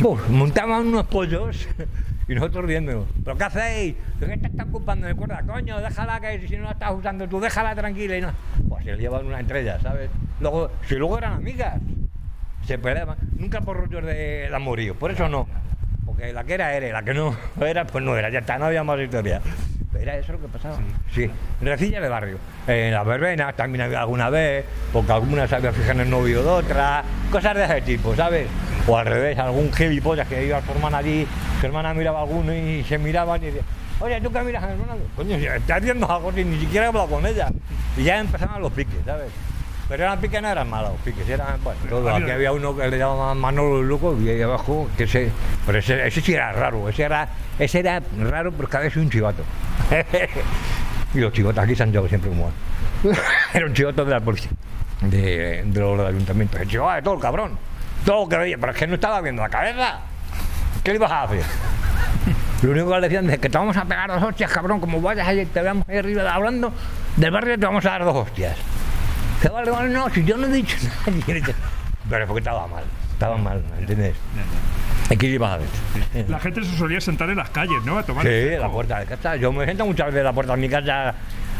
[SPEAKER 2] ¡puf! montaban unos pollos y nosotros viéndonos. ¿Pero qué hacéis? ¿De qué te estás ocupando de cuerda? Coño, déjala que si no la estás usando tú, déjala tranquila y no. Pues se le llevan una entre ellas, ¿sabes? Luego, si luego eran amigas, se peleaban. Nunca por rollos de, de amorío, por eso no. Porque la que era era, la que no era, pues no era, ya está, no había más historia. Era eso lo que pasaba. Sí, recilla de barrio. En las verbenas también había alguna vez, porque algunas se había fijado en el novio de otra, cosas de ese tipo, ¿sabes? O al revés, algún gilipollas que iba a su hermana allí, su hermana miraba a alguno y se miraban y decía, oye, ¿tú qué miras a mi hermana? Coño, si estás viendo algo sin ni siquiera he con ella. Y ya empezaban los piques, ¿sabes? Pero eran piques, no eran malos, piques eran, bueno, todo. Aquí había uno que le llamaban Manolo el Loco y ahí abajo, que ese, pero ese, ese sí era raro, ese era, ese era raro porque había sido un chivato. y los chivatos aquí se han llevado siempre como Era un chivato de la policía, de, de los ayuntamientos. El chivato de todo, el cabrón. Todo lo que veía, pero es que no estaba viendo la cabeza. ¿Qué le ibas a hacer? Lo único que le decían es que te vamos a pegar dos hostias, cabrón, como vayas ahí, te veamos ahí arriba hablando del barrio, te vamos a dar dos hostias. Vale, vale, no, si yo no he dicho nada. Pero es porque estaba mal, estaba mal, a ver.
[SPEAKER 1] La gente se solía sentar en las calles, ¿no? A tomar.
[SPEAKER 2] Sí, en la puerta de casa. Yo me siento muchas veces en la puerta de mi casa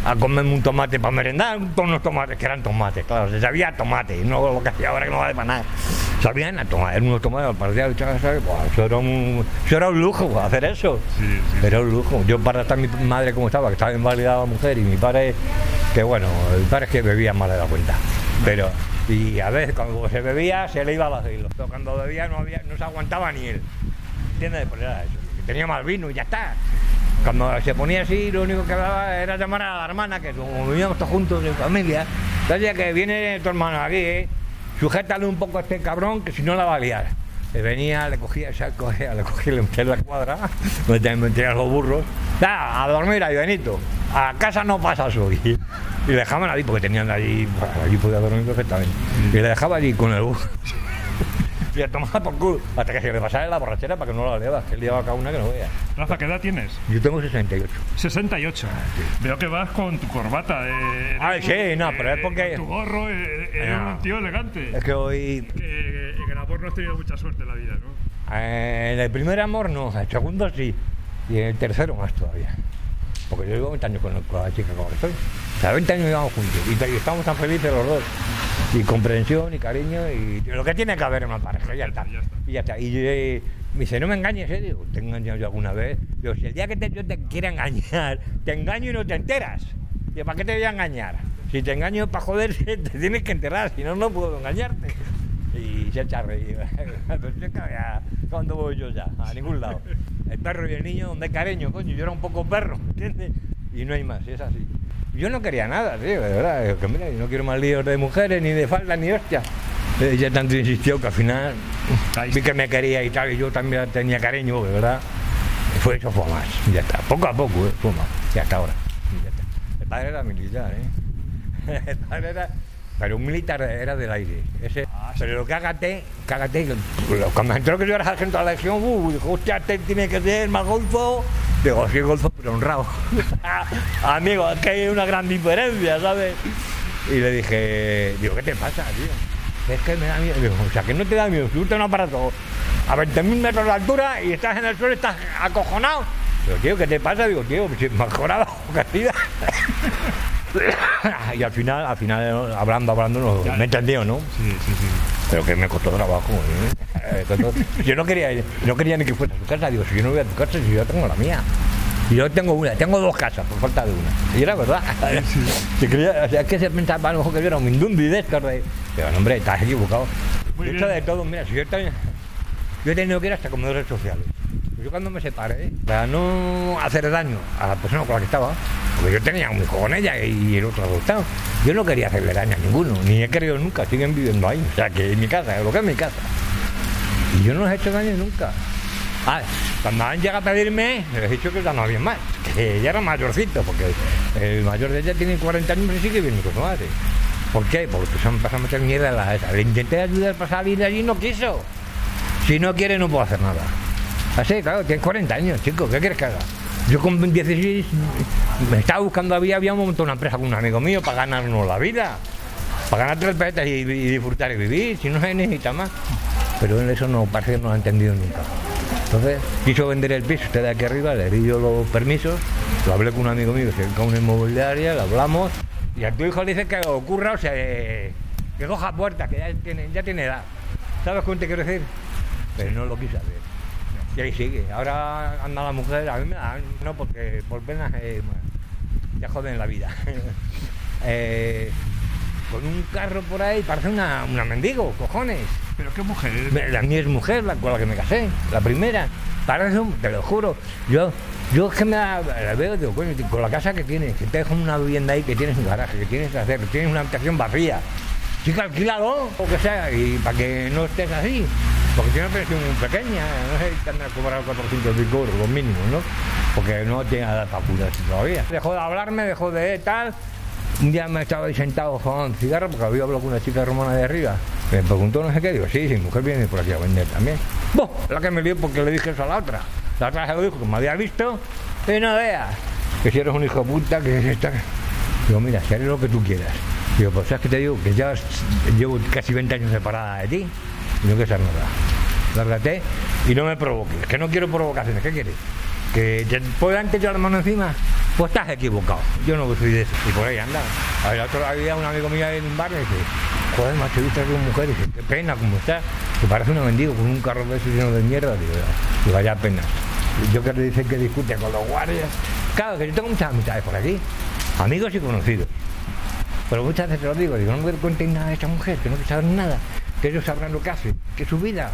[SPEAKER 2] a comerme un tomate para merendar, unos tomates que eran tomates, claro, se sabía a tomate, no lo que hacía ahora que no vale para nada. Sabían a unos tomates, parecía ¿sabes? Buah, eso, era un, eso era un lujo, hacer eso.
[SPEAKER 1] Sí, sí.
[SPEAKER 2] Era un lujo. Yo para estar mi madre como estaba, que estaba invalidada la mujer, y mi padre, que bueno, el padre es que bebía más de la cuenta. Pero, y a veces cuando se bebía, se le iba a los hilos. Pero cuando bebía no, había, no se aguantaba ni él. ¿Entiendes? Pues era eso. Tenía más vino y ya está. Cuando se ponía así, lo único que daba era llamar a la hermana, que como vivíamos todos juntos en familia, entonces que viene tu hermano aquí, ¿eh? Sujétale un poco a este cabrón, que si no la va a liar. Le venía, le cogía, se cogía, le cogía, metía la cuadra, metía, metía los burros, ya, a dormir ahí, Benito, a casa no pasas hoy. Y le dejaban allí, porque tenían allí, allí podía dormir perfectamente. Y le dejaba allí con el burro. Y a tomar por culo. Hasta que se le pasara la borrachera para que no la levas, que él lleva cada una que no vea.
[SPEAKER 1] Rafa, ¿qué edad tienes?
[SPEAKER 2] Yo tengo 68.
[SPEAKER 1] 68. Veo que vas con tu corbata. Eh,
[SPEAKER 2] Ay, sí, no, pero es porque-
[SPEAKER 1] con tu gorro, eh, eres
[SPEAKER 2] No.
[SPEAKER 1] un tío elegante.
[SPEAKER 2] Es que hoy,
[SPEAKER 1] Que en el amor no has tenido mucha suerte en la vida, ¿no?
[SPEAKER 2] eh, en el primer amor no, el segundo sí. Y en el tercero más todavía. Porque yo llevo 20 años con, con la chica con la que estoy. O sea, 20 años llevamos juntos. Y, estamos tan felices los dos. Y comprensión y cariño y lo que tiene que haber en una pareja, ya está. Y ya está. Y eh, me dice, no me engañes, ¿eh? Digo, ¿te he engañado yo alguna vez? Digo, si el día que te- yo te quiera engañar, te engaño y no te enteras. Digo, ¿para qué te voy a engañar? Si te engaño para joderse, te tienes que enterar, si no, no puedo engañarte. Y se echa a reír. Pero ¿cuándo voy yo ya? A ningún lado. El perro y el niño, donde hay cariño, coño, yo era un poco perro, ¿entiendes? Y no hay más, es así. Yo no quería nada, tío, de verdad. Digo, que mira, yo no quiero más líos de mujeres, ni de falda, ni hostia. Ella tanto insistió que al final vi que me quería y tal, y yo también tenía cariño, de verdad. fue, eso fue más. Ya está. Poco a poco, ¿eh? fue más. Y hasta ahora. Y ya está. El padre era militar, ¿eh? El padre era. Pero un militar era del aire. Ese, pero lo cágate, cágate. lo- Cuando entró que yo era sargento de la legión, uh, dijo, hostia, este tiene que ser más golfo. Digo, sí, golfo, pero honrado. Amigo, es que hay una gran diferencia, ¿sabes? Y le dije, digo, ¿qué te pasa, tío? Es que me da miedo. Digo, o sea, que no te da miedo, subirte a un aparato a 20.000 metros de altura y estás en el suelo, estás acojonado. Digo, tío, ¿qué te pasa? Digo, tío, si mejorado Castilla. y al final, al final, hablando, hablando, no, me entendió, ¿no?
[SPEAKER 1] Sí, sí, sí.
[SPEAKER 2] Pero que me costó trabajo, ¿eh? Eh, Yo no quería, no quería ni que fuera a tu casa. Digo, si yo no voy a tu casa, si yo tengo la mía. Y yo tengo una, tengo dos casas, por falta de una. Y era verdad. Si quería, o sea, es que se pensaba a lo mejor que yo era un mindundi de estos. Pero hombre, estás equivocado.
[SPEAKER 1] Muy
[SPEAKER 2] de hecho,
[SPEAKER 1] bien.
[SPEAKER 2] de todo, mira, si yo, tenido- yo he tenido que ir hasta comedores sociales. Yo cuando me separé, para no hacer daño a la persona con la que estaba, porque yo tenía un hijo con ella y el otro adoptado, yo no quería hacerle daño a ninguno, ni he querido nunca, siguen viviendo ahí. O sea, que en mi casa, lo que es mi casa. Y yo no les he hecho daño nunca. Ah, cuando han llegado a pedirme, les he dicho que ya no había más, que ya era mayorcito, porque el mayor de ella tiene 40 años y sigue viviendo con su madre. ¿Por qué? Porque se han pasado a meter mierda en la esa. Le intenté ayudar para salir de allí y no quiso. Si no quiere, no puedo hacer nada. Así, claro, tienes 40 años, chico, ¿qué quieres que haga? Yo con 16 me estaba buscando, había, habíamos montado una empresa con un amigo mío para ganarnos la vida. Para ganar tres pesetas y, disfrutar y vivir, si no se necesita más. Pero eso no parece que no lo ha entendido nunca. Entonces, quiso vender el piso, usted de aquí arriba, le di yo los permisos, lo hablé con un amigo mío se a una inmobiliaria, lo hablamos, y a tu hijo le dice que ocurra, o sea, que coja puertas, que ya tiene, ya tiene edad. ¿Sabes cómo te quiero decir? Pero no lo quiso hacer. Y ahí sigue. Ahora anda la mujer, a mí me da, no porque por pena eh, ya joden la vida. Eh, con un carro por ahí, parece una, una mendigo, cojones.
[SPEAKER 1] Pero qué mujer.
[SPEAKER 2] Me- La mía es mujer, la con la que me casé, la primera. Parece un, te lo juro. Yo, yo es que me la, la veo, digo, coño, con la casa que tienes, que te dejan una vivienda ahí, que tienes un garaje, que tienes que hacer, que tienes una habitación vacía. Chica, alquílalo, o que sea, y para que no estés así. Porque tiene una pensión muy pequeña, no sé si te han de cobrar 400 y euros, los mínimos, ¿no? Porque no tiene para curarse todavía. Dejó de hablarme, dejó de tal. Un día me estaba ahí sentado un cigarro porque había hablado con una chica romana de arriba. Me preguntó no sé qué, digo, sí, sí, mi mujer viene por aquí a vender también. ¡Boh! La que me dio porque le dije eso a la otra. La otra se lo dijo que me había visto y no veas. Que si eres un hijo de puta, que está... Digo, mira, si haré lo que tú quieras. Digo, pues sabes que te digo que ya llevo casi 20 años separada de ti y no quiero saber nada. Lárgate y no me provoques, que no quiero provocaciones. ¿Qué quieres? ¿Que te pueda antes yo la mano encima? Pues estás equivocado. Yo no soy de eso. Y por ahí anda. A ver, otro día un amigo mío en un bar me dice, joder, macho, a tu mujer. Y dice, qué pena, como está. Que parece una mendigo con un carro de lleno de mierda. Digo, digo, vaya pena. Y Yo que le dice que discute con los guardias. Claro, que yo tengo muchas amistades por aquí. Amigos y conocidos. Pero muchas veces lo digo, digo, no me contéis nada de esta mujer, que no quiero saber nada, que ellos sabrán lo que hace, que su vida,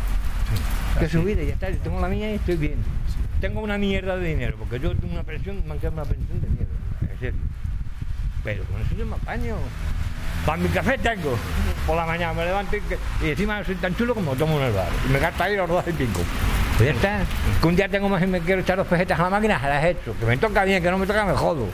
[SPEAKER 2] que su vida, y ya está, yo tengo la mía y estoy bien. Tengo una mierda de dinero, porque yo tengo una pensión, me han quedado una pensión de mierda, en serio. Pero con eso yo me apaño. Para mi café tengo, por la mañana me levanto y, encima soy tan chulo como tomo en el bar. Y me gasto ahí los dos y pico. Pues ya está. Que un día tengo más y me quiero echar dos pesetas a la máquina, las he hecho. Que me toca bien, que no me toca, me jodo.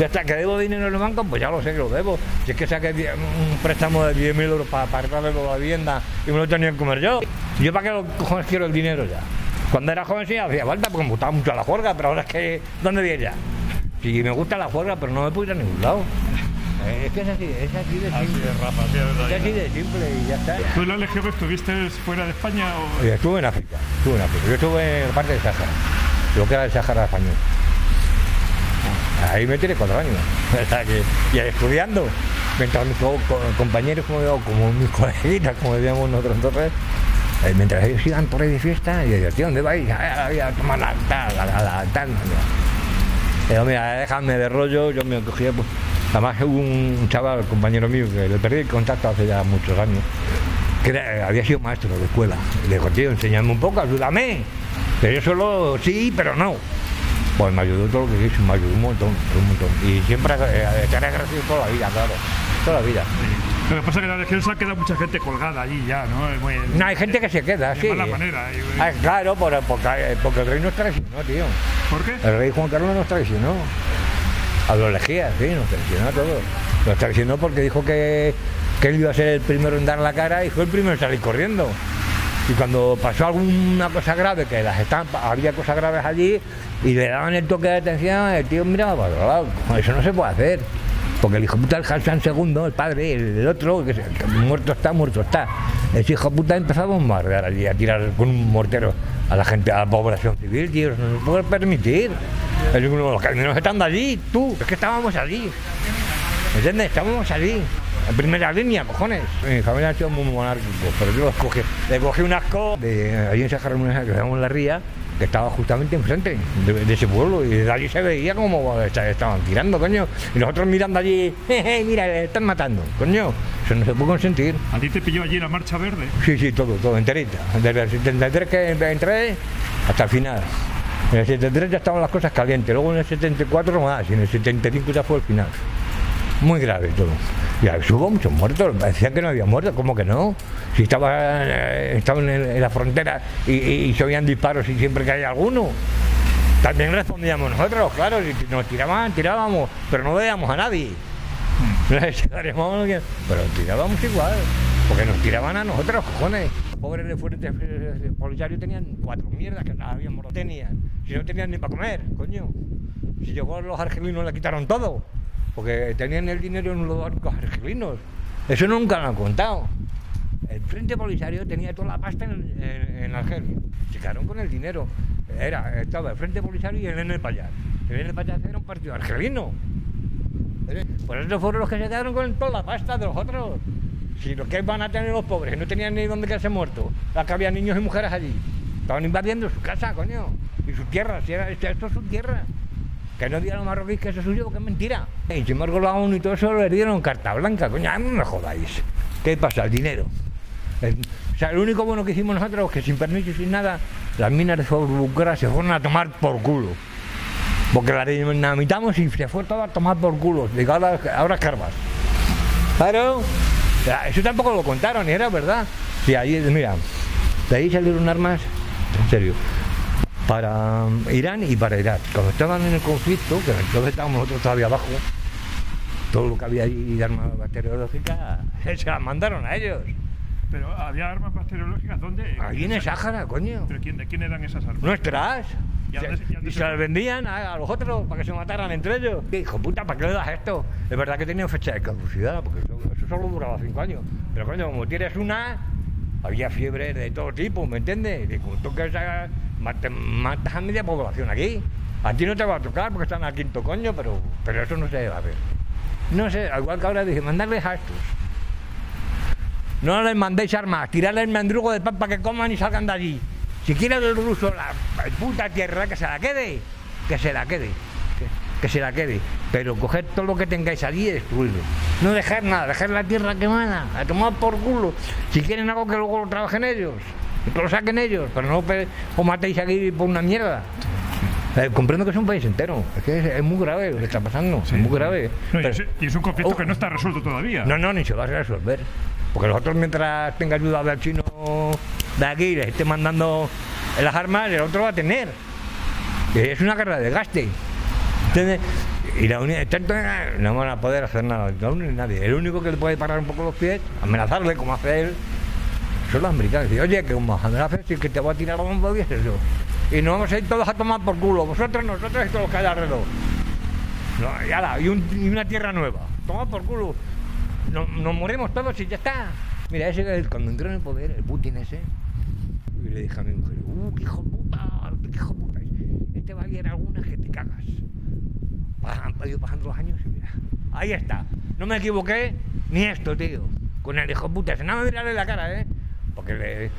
[SPEAKER 2] Ya está, que debo dinero en el banco, pues ya lo sé que lo debo. Si es que saqué un préstamo de 10.000 euros para, arreglarle la vivienda y me lo tenía que comer yo. ¿Yo para qué los cojones quiero el dinero ya? Cuando era joven sí hacía falta porque me gustaba mucho la juerga, pero ahora es que, ¿dónde voy ya? Sí, me gusta la juerga, pero no me puedo ir a ningún lado. Eh, Es que es así, es así de
[SPEAKER 1] Así
[SPEAKER 2] simple.
[SPEAKER 1] es, Rafa, sí, es verdad.
[SPEAKER 2] Es así de simple y ya está.
[SPEAKER 1] ¿Tú en la Legión estuviste fuera de España o...?
[SPEAKER 2] Estuve en África, estuve en África. Yo estuve en la parte de Sáhara, lo que era el Sáhara español. Ahí me tiene cuatro años. Que, y ahí estudiando, mientras mis co- co- compañeros, como, digo, como mis coleguitas, como decíamos nosotros entonces, eh, mientras ellos iban por ahí de fiesta, y yo, tío, ¿dónde vais? "Ah, ah, a tomar la tal, la, la, la, tal. Digo, mira, déjame de rollo, yo me cogía, pues, además hubo un chaval, compañero mío, que le perdí el contacto hace ya muchos años, que era- había sido maestro de escuela. Y le digo, tío, enséñame un poco, ayúdame. Pero yo solo sí, pero no. Pues me ayudó todo lo que hizo, me ayudó un montón, un montón. Y siempre eh, estaré agradecido toda la vida, claro. Toda la vida.
[SPEAKER 1] Lo que pasa es que en la ha quedado mucha gente colgada allí ya, ¿no? Muy-
[SPEAKER 2] No, hay gente que se queda,
[SPEAKER 1] de
[SPEAKER 2] sí.
[SPEAKER 1] mala manera. y-
[SPEAKER 2] Ah, claro, por- porque, porque el rey nos traicionó, tío.
[SPEAKER 1] ¿Por qué?
[SPEAKER 2] El rey Juan Carlos nos traicionó. A los lejías, sí, nos traicionó a todos. Nos traicionó porque dijo que, que él iba a ser el primero en dar la cara y fue el primero en salir corriendo. Y cuando pasó alguna cosa grave, que las estampas, había cosas graves allí, y le daban el toque de atención, el tío miraba para. Eso no se puede hacer. Porque el hijo puta del Hassan II, el padre, el, el otro, que, muerto está, muerto está. Ese hijo puta empezó a bombardear allí, a tirar con un mortero a la gente, a la población civil, tío. No se puede permitir. Uno, Los caminos estando allí, tú, es que estábamos allí. ¿Entiendes? Estábamos allí. En primera línea, cojones. Mi familia ha sido muy monárquico, pero yo lo escogí. Le cogí un asco de ahí en Sajar que llama La Ría, que estaba justamente enfrente de, de ese pueblo. Y de allí se veía como esta- estaban tirando, coño. Y nosotros mirando allí, jeje, mira, le están matando, coño. Eso no se puede consentir.
[SPEAKER 1] ¿A ti te pilló allí la marcha verde?
[SPEAKER 2] Sí, sí, todo, todo, enterita. Desde el 73 que entré hasta el final. En el 73 ya estaban las cosas calientes, luego en el 74 más, y en el 75 ya fue el final. Muy grave todo. Y ahí hubo muchos muertos, decían que no había muertos, ¿cómo que no? Si estaban eh, estaban en, en la frontera y, y- y se oían disparos y siempre que hay alguno. También respondíamos nosotros, claro, si nos tiraban, tirábamos, pero no veíamos a nadie. Que- Pero tirábamos igual, porque nos tiraban a nosotros, cojones. Pobres de fuertes policarios tenían cuatro mierdas que las habíamos no tenían. Si no tenían ni para comer, coño. Si llegó los argelinos le quitaron todo, porque tenían el dinero en los bancos argelinos. Eso nunca lo han contado. El Frente Polisario tenía toda la pasta en, Argelia. Se quedaron con el dinero. Era, estaba el Frente Polisario y el N Payas. El N Payas era un partido argelino. Por eso fueron los que se quedaron con toda la pasta de los otros. Si los que van a tener los pobres no tenían ni dónde quedarse muertos, que había niños y mujeres allí. Estaban invadiendo su casa, coño. Y su tierra, si era, esto es su tierra. Que no digan los marroquíes que eso es suyo, que mentira. Y sin embargo, la ONU y todo eso le dieron carta blanca, coño. A mí no me jodáis. ¿Qué pasa? El dinero. El- o sea, lo único bueno que hicimos nosotros es que sin permiso y sin nada, las minas de Bucara se fueron a tomar por culo. Porque la dinamitamos y se fue todo a tomar por culo. Digo, ahora, ahora carbas. Claro. Eso tampoco lo contaron era verdad. Sí, ahí, mira, de ahí salieron armas, en serio, para um, Irán y para Irak. Cuando estaban en el conflicto, que entonces estábamos nosotros todavía abajo, todo lo que había ahí de armas bacteriológicas, se las mandaron a ellos.
[SPEAKER 1] Pero había armas bacteriológicas, ¿dónde?
[SPEAKER 2] Ahí en el Sáhara, coño.
[SPEAKER 1] ¿Pero quién, de quién eran esas armas?
[SPEAKER 2] Nuestras.
[SPEAKER 1] ¿Y se-
[SPEAKER 2] las vendían a, a los otros para que se mataran entre ellos. ¿Qué hijo puta, ¿para qué le das esto? Es verdad que tenían fecha de caducidad, porque eso, eso solo duraba cinco años. Pero coño, como tienes una, había fiebre de todo tipo, ¿me entiendes? Y como tú que matas a media población aquí. A ti no te va a tocar porque están al quinto coño, pero, pero eso no se debe hacer. No sé, al igual que ahora dije, mandarles a estos. No les mandéis armas, tirarles el mandrugo de pan para que coman y salgan de allí. Si quiere el ruso la puta tierra, que se la quede, que se la quede, que, que se la quede. Pero coger todo lo que tengáis allí y destruirlo. No dejar nada, dejar la tierra quemada, a tomar por culo. Si quieren algo que luego lo trabajen ellos, que lo saquen ellos, pero no os matéis aquí por una mierda. Eh, comprendo que es un país entero, es que es, es muy grave lo que está pasando, es muy grave.
[SPEAKER 1] No, y,
[SPEAKER 2] Pero-
[SPEAKER 1] es, y es un conflicto
[SPEAKER 2] Oh.
[SPEAKER 1] que no está resuelto todavía.
[SPEAKER 2] no, no, ni se va a resolver. Porque nosotros mientras tenga ayuda del chino de aquí y les esté mandando las armas, el otro va a tener. Es una guerra de gaste. ¿Entiendes? Y la Unión tanto no van a poder hacer nada, la Unión ni nadie. El único que le puede parar un poco los pies, amenazarle como hace él, son los americanos. Oye, que como amenaces y que te voy a tirar la bomba y es eso. Y nos vamos a ir todos a tomar por culo, vosotros, nosotros y todos los que hay alrededor. Y, ala, y, un- una tierra nueva. Toma por culo. No- nos morimos todos y ya está. Mira, ese que cuando entró en el poder, el Putin ese, y le dije a mi mujer, ¡uh, qué hijo puta! ¡Qué hijo puta! Este va a ir algunas que te cagas. Han ido pasando los años y mira, ahí está. No me equivoqué ni esto, tío. Con el hijo puta. Se nada me mirarle la cara, ¿eh? Porque le-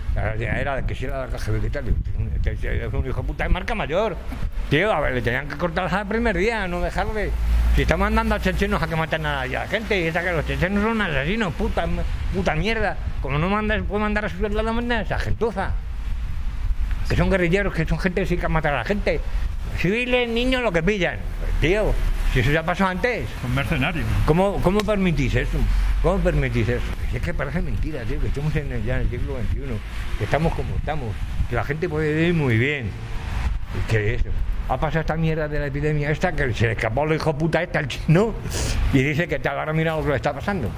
[SPEAKER 2] era de que si era la caja de tal. Es un hijo puta de marca mayor. Tío, a ver, le tenían que cortar el primer día, no dejarle. Si está mandando a chechenos a que maten a la gente, y esa que los chechenos son asesinos, puta, puta mierda. Como no manda, puede mandar a su la manda a esa gentuza. Que son guerrilleros, que son gente que sí que matar a la gente. Civiles, niños, lo que pillan. Tío, si eso ya pasó antes.
[SPEAKER 1] Son mercenarios.
[SPEAKER 2] ¿Cómo, cómo permitís eso? ¿Cómo permitís eso? Es que parece mentira, tío, que estamos en el, ya en el siglo XXI, que estamos como estamos, que la gente puede vivir muy bien. ¿Y qué es eso? Ha pasado esta mierda de la epidemia esta, que se le escapó el hijo puta este al chino, y dice que tal, ahora mira lo que le está pasando.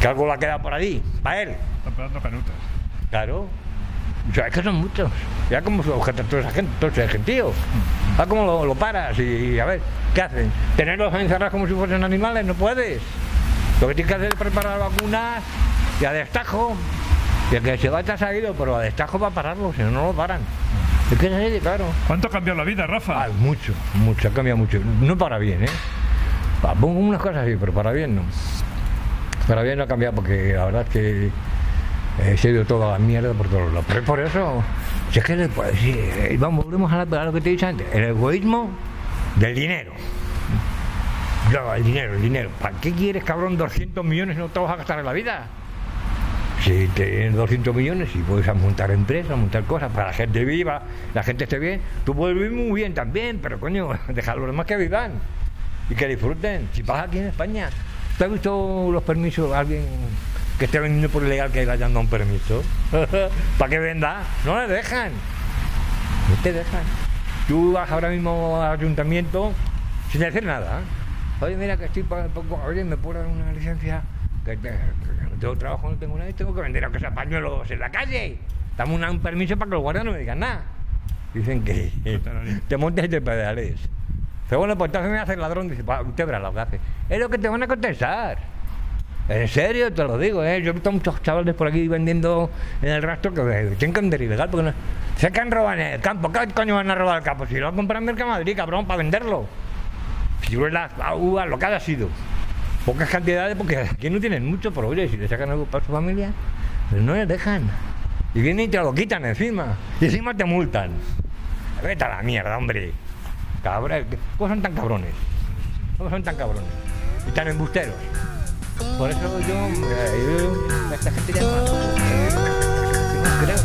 [SPEAKER 2] Que algo le ha quedado por ahí, para él.
[SPEAKER 1] Están pegando canutas.
[SPEAKER 2] Claro. O sea, es que son muchos. Ya como se objeta toda esa gente, todo ese gentío. A cómo lo, lo paras y a ver, ¿qué hacen? ¿Tenerlos encerrados como si fuesen animales? No puedes. Lo que tienes que hacer es preparar vacunas y a destajo. Y el que se va ha salido, pero a destajo para pararlo, si no, no lo paran. Es que es así, claro.
[SPEAKER 1] ¿Cuánto ha cambiado la vida, Rafa?
[SPEAKER 2] Ah, mucho, mucho, ha cambiado mucho. No para bien, ¿eh? Pa- Pongo unas cosas así, pero para bien no. Para bien no ha cambiado porque la verdad es que eh, se ha ido toda la mierda por todos lados. Pero por eso, si es que puedo decir, eh, vamos, volvemos a, la- a lo que te he dicho antes, el egoísmo del dinero. Yo, el dinero, el dinero. ¿Para qué quieres, cabrón, 200 millones no te vas a gastar en la vida? Si tienes 200 millones y puedes montar empresas, montar cosas para la gente viva, la gente esté bien, tú puedes vivir muy bien también, pero coño, deja a los demás que vivan y que disfruten. Si vas aquí en España, ¿tú has visto los permisos? Alguien que esté vendiendo por ilegal que le hayan dado un permiso para que venda, no le dejan, no te dejan. Tú vas ahora mismo al ayuntamiento sin decir nada. Oye, mira que estoy poco, oye, me puedo dar una licencia, que, que no tengo trabajo, no tengo nada, y tengo que vender aunque sea pañuelos en la calle. Dame una- un permiso para que los guardias no me digan nada. Dicen que te montes y te pedales. Pero bueno, pues entonces me hace el ladrón, dice, "Pa, usted verá lo que hace. Es lo que te van a contestar. En serio, te lo digo, ¿eh? Yo he visto muchos chavales por aquí vendiendo en el rastro que eh, tienen que vender ilegal porque no... Se que han robado en el campo. ¿Qué coño van a robar el campo? Si lo han comprado en Mercamadrid, cabrón, para venderlo. La uva, lo que haya sido. Pocas cantidades porque aquí no tienen mucho, pero oye, si le sacan algo para su familia, pues no les dejan. Y vienen y te lo quitan encima. Y encima te multan. Vete a la mierda, hombre. Cabrón, ¿cómo son tan cabrones? ¿Cómo son tan cabrones? Y tan embusteros. Por eso yo, yo esta gente ya no creo.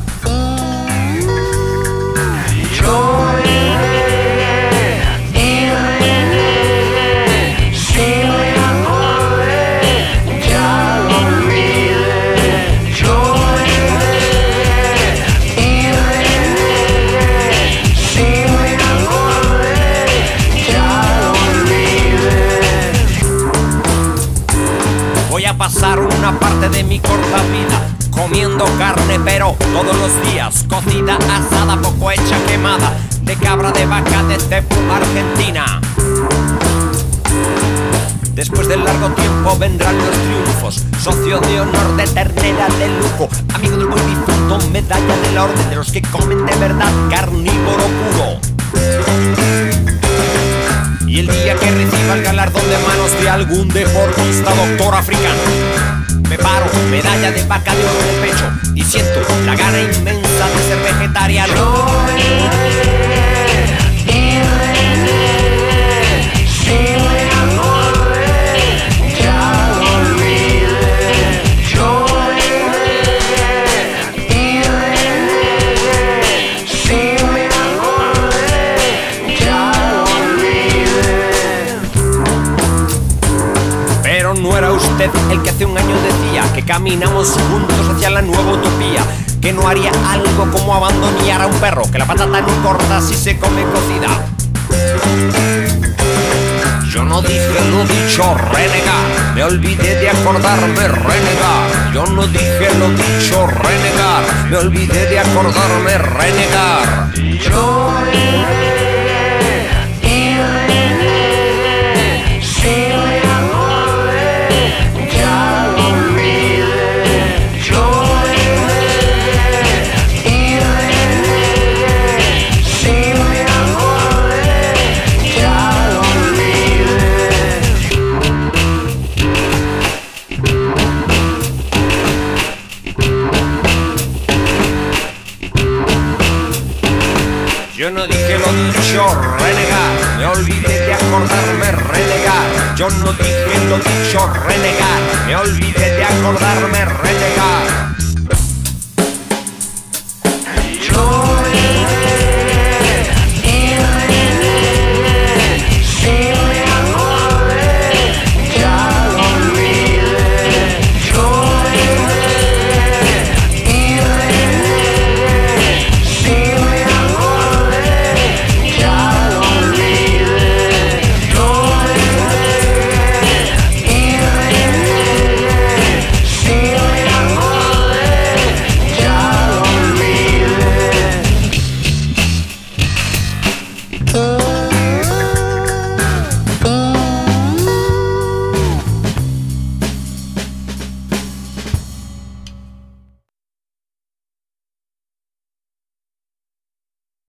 [SPEAKER 3] Pasar una parte de mi corta vida comiendo carne, pero todos los días cocida, asada, poco hecha, quemada, de cabra, de vaca, de cepu, Argentina. Después del largo tiempo vendrán los triunfos, socio de honor de ternera de lujo, amigo del buen difunto, medalla de la orden de los que comen de verdad, carnívoro puro. Y el día que reciba el galardón de manos de algún deportista doctor africano, me paro, medalla de vaca de oro en pecho y siento la gana inmensa de ser vegetariano. El que hace un año decía que caminamos juntos hacia la nueva utopía. Que no haría algo como abandonar a un perro, que la patata no corta si se come cocida. Yo no dije lo dicho renegar, me olvidé de acordarme renegar. Yo no dije lo dicho renegar, me olvidé de acordarme renegar. Yo lo dicho renegar, me olvidé de acordarme renegar. Yo no dije lo dicho renegar, me olvidé de acordarme renegar.